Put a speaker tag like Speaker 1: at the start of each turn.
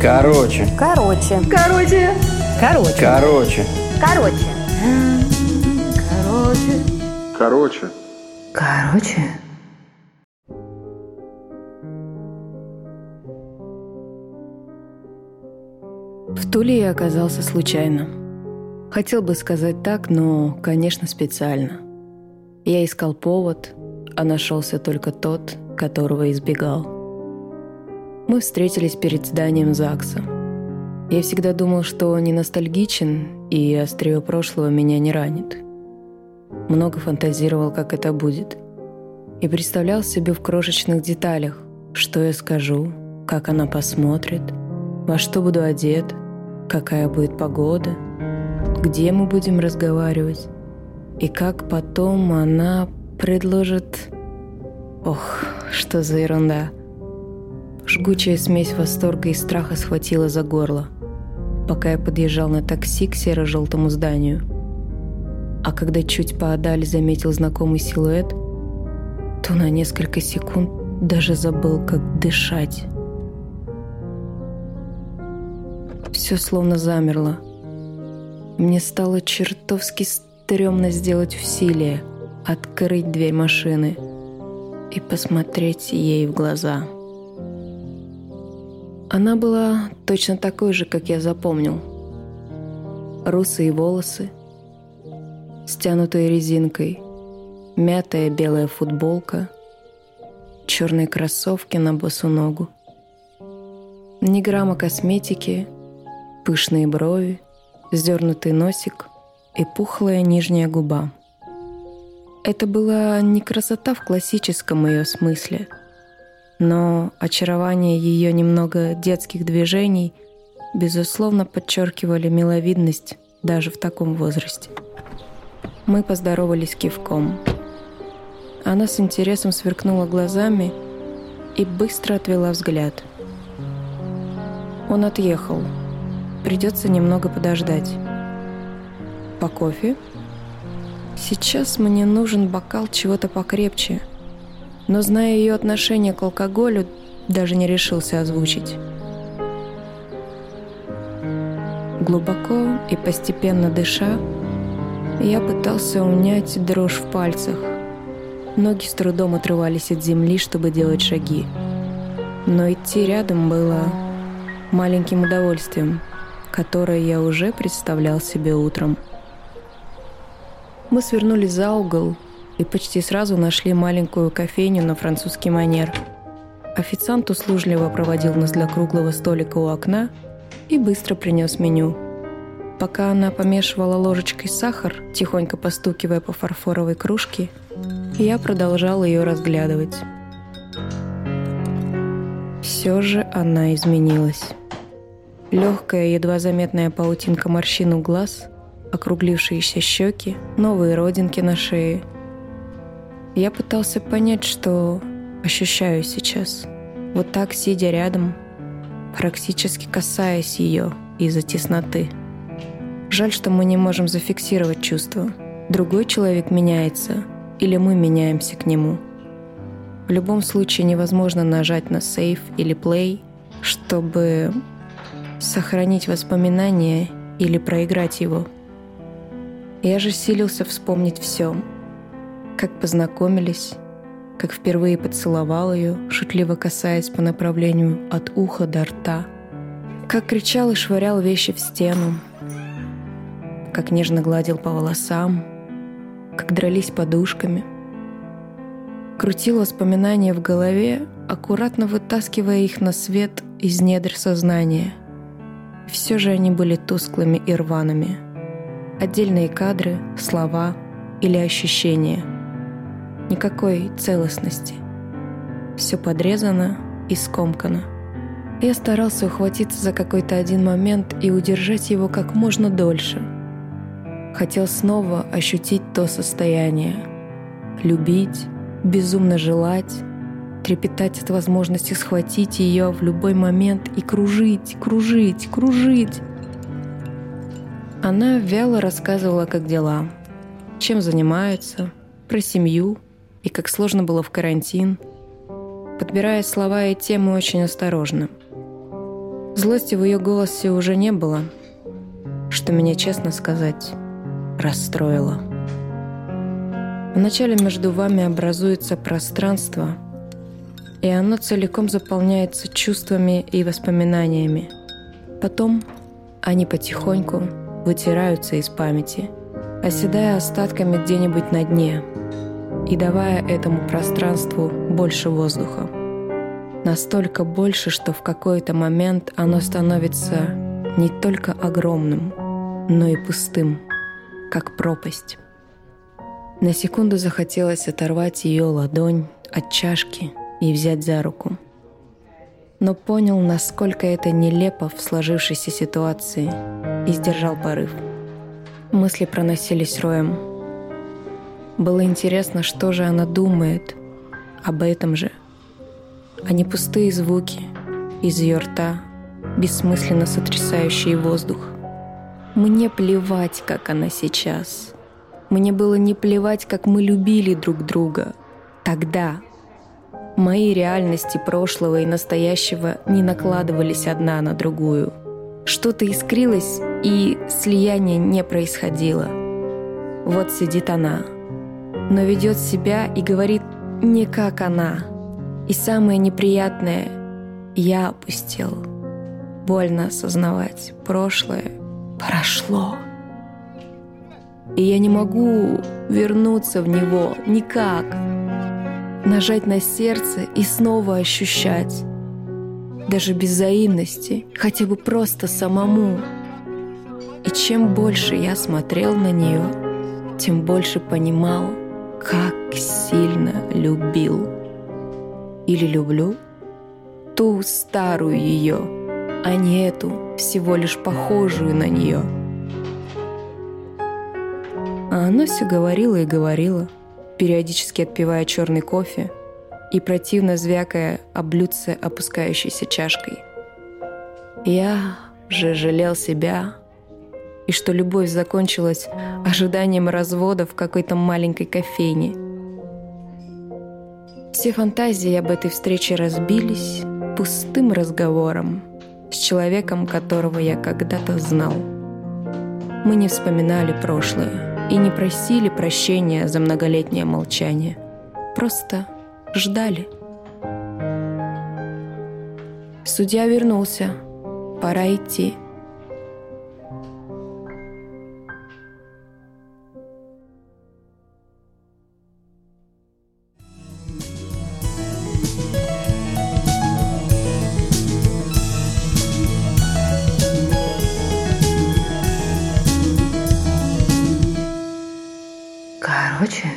Speaker 1: Короче.
Speaker 2: Короче.
Speaker 3: Короче.
Speaker 2: Короче.
Speaker 1: Короче.
Speaker 2: Короче.
Speaker 3: Короче.
Speaker 4: Короче.
Speaker 2: Короче.
Speaker 5: В Туле я оказался случайно. Хотел бы сказать так, но, конечно, специально. Я искал повод, а нашелся только тот, которого избегал. Мы встретились перед зданием ЗАГСа. Я всегда думал, что не ностальгичен, и острие прошлого меня не ранит. Много фантазировал, как это будет. И представлял себе в крошечных деталях, что я скажу, как она посмотрит, во что буду одет, какая будет погода, где мы будем разговаривать, и как потом она предложит... Ох, что за ерунда. Жгучая смесь восторга и страха схватила за горло, пока я подъезжал на такси к серо-желтому зданию. А когда чуть поодаль заметил знакомый силуэт, то на несколько секунд даже забыл, как дышать. Все словно замерло. Мне стало чертовски стрёмно сделать усилие, открыть дверь машины и посмотреть ей в глаза. Она была точно такой же, как я запомнил. Русые волосы, стянутые резинкой, мятая белая футболка, черные кроссовки на босу ногу. Ни грамма косметики, пышные брови, сдернутый носик и пухлая нижняя губа. Это была не красота в классическом ее смысле, но очарование ее немного детских движений безусловно подчеркивали миловидность даже в таком возрасте. Мы поздоровались кивком. Она с интересом сверкнула глазами и быстро отвела взгляд. Он отъехал. Придется немного подождать. По кофе? Сейчас мне нужен бокал чего-то покрепче. Но, зная ее отношение к алкоголю, даже не решился озвучить. Глубоко и постепенно дыша, я пытался унять дрожь в пальцах. Ноги с трудом отрывались от земли, чтобы делать шаги. Но идти рядом было маленьким удовольствием, которое я уже представлял себе утром. Мы свернули за угол и почти сразу нашли маленькую кофейню на французский манер. Официант услужливо проводил нас для круглого столика у окна и быстро принес меню. Пока она помешивала ложечкой сахар, тихонько постукивая по фарфоровой кружке, я продолжал ее разглядывать. Все же она изменилась. Легкая, едва заметная паутинка морщин у глаз, округлившиеся щеки, новые родинки на шее. Я пытался понять, что ощущаю сейчас. Вот так, сидя рядом, практически касаясь ее из-за тесноты. Жаль, что мы не можем зафиксировать чувство. Другой человек меняется, или мы меняемся к нему. В любом случае невозможно нажать на сейф или play, чтобы сохранить воспоминание или проиграть его. Я же силился вспомнить все. Как познакомились, как впервые поцеловал ее, шутливо касаясь по направлению от уха до рта, как кричал и швырял вещи в стену, как нежно гладил по волосам, как дрались подушками. Крутил воспоминания в голове, аккуратно вытаскивая их на свет из недр сознания. Все же они были тусклыми и рваными. Отдельные кадры, слова или ощущения. Никакой целостности. Все подрезано и скомкано. Я старался ухватиться за какой-то один момент и удержать его как можно дольше. Хотел снова ощутить то состояние. Любить, безумно желать, трепетать от возможности схватить ее в любой момент и кружить, кружить, кружить. Она вяло рассказывала, как дела, чем занимаются, про семью и как сложно было в карантин. подбирая слова и темы очень осторожно. Злости в ее голосе уже не было, что меня, честно сказать, расстроило. Вначале между вами образуется пространство, и оно целиком заполняется чувствами и воспоминаниями. Потом они потихоньку вытираются из памяти, оседая остатками где-нибудь на дне и давая этому пространству больше воздуха. Настолько больше, что в какой-то момент оно становится не только огромным, но и пустым, как пропасть. На секунду захотелось оторвать ее ладонь от чашки и взять за руку. Но понял, насколько это нелепо в сложившейся ситуации, и сдержал порыв. Мысли проносились роем. Было интересно, что же она думает об этом же. А не пустые звуки из ее рта, бессмысленно сотрясающие воздух. Мне плевать, как она сейчас — мне было не плевать, как мы любили друг друга. Тогда. Мои реальности прошлого и настоящего не накладывались одна на другую. Что-то искрилось, и слияние не происходило. Вот сидит она, но ведет себя и говорит не как она. И самое неприятное — я опустил. Больно осознавать, прошлое прошло и я не могу вернуться в него никак. Нажать на сердце и снова ощущать. Даже без взаимности, хотя бы просто самому. И чем больше я смотрел на нее, тем больше понимал, как сильно любил. Или люблю ту старую ее, а не эту, всего лишь похожую на нее — а она все говорила и говорила, периодически отпивая черный кофе и противно звякая о блюдце опускающейся чашкой. Я же жалел себя, и что любовь закончилась ожиданием развода в какой-то маленькой кофейне. Все фантазии об этой встрече разбились пустым разговором с человеком, которого я когда-то знал. Мы не вспоминали прошлое, и не просили прощения за многолетнее молчание. Просто ждали. Судья вернулся. Пора идти.
Speaker 2: Короче,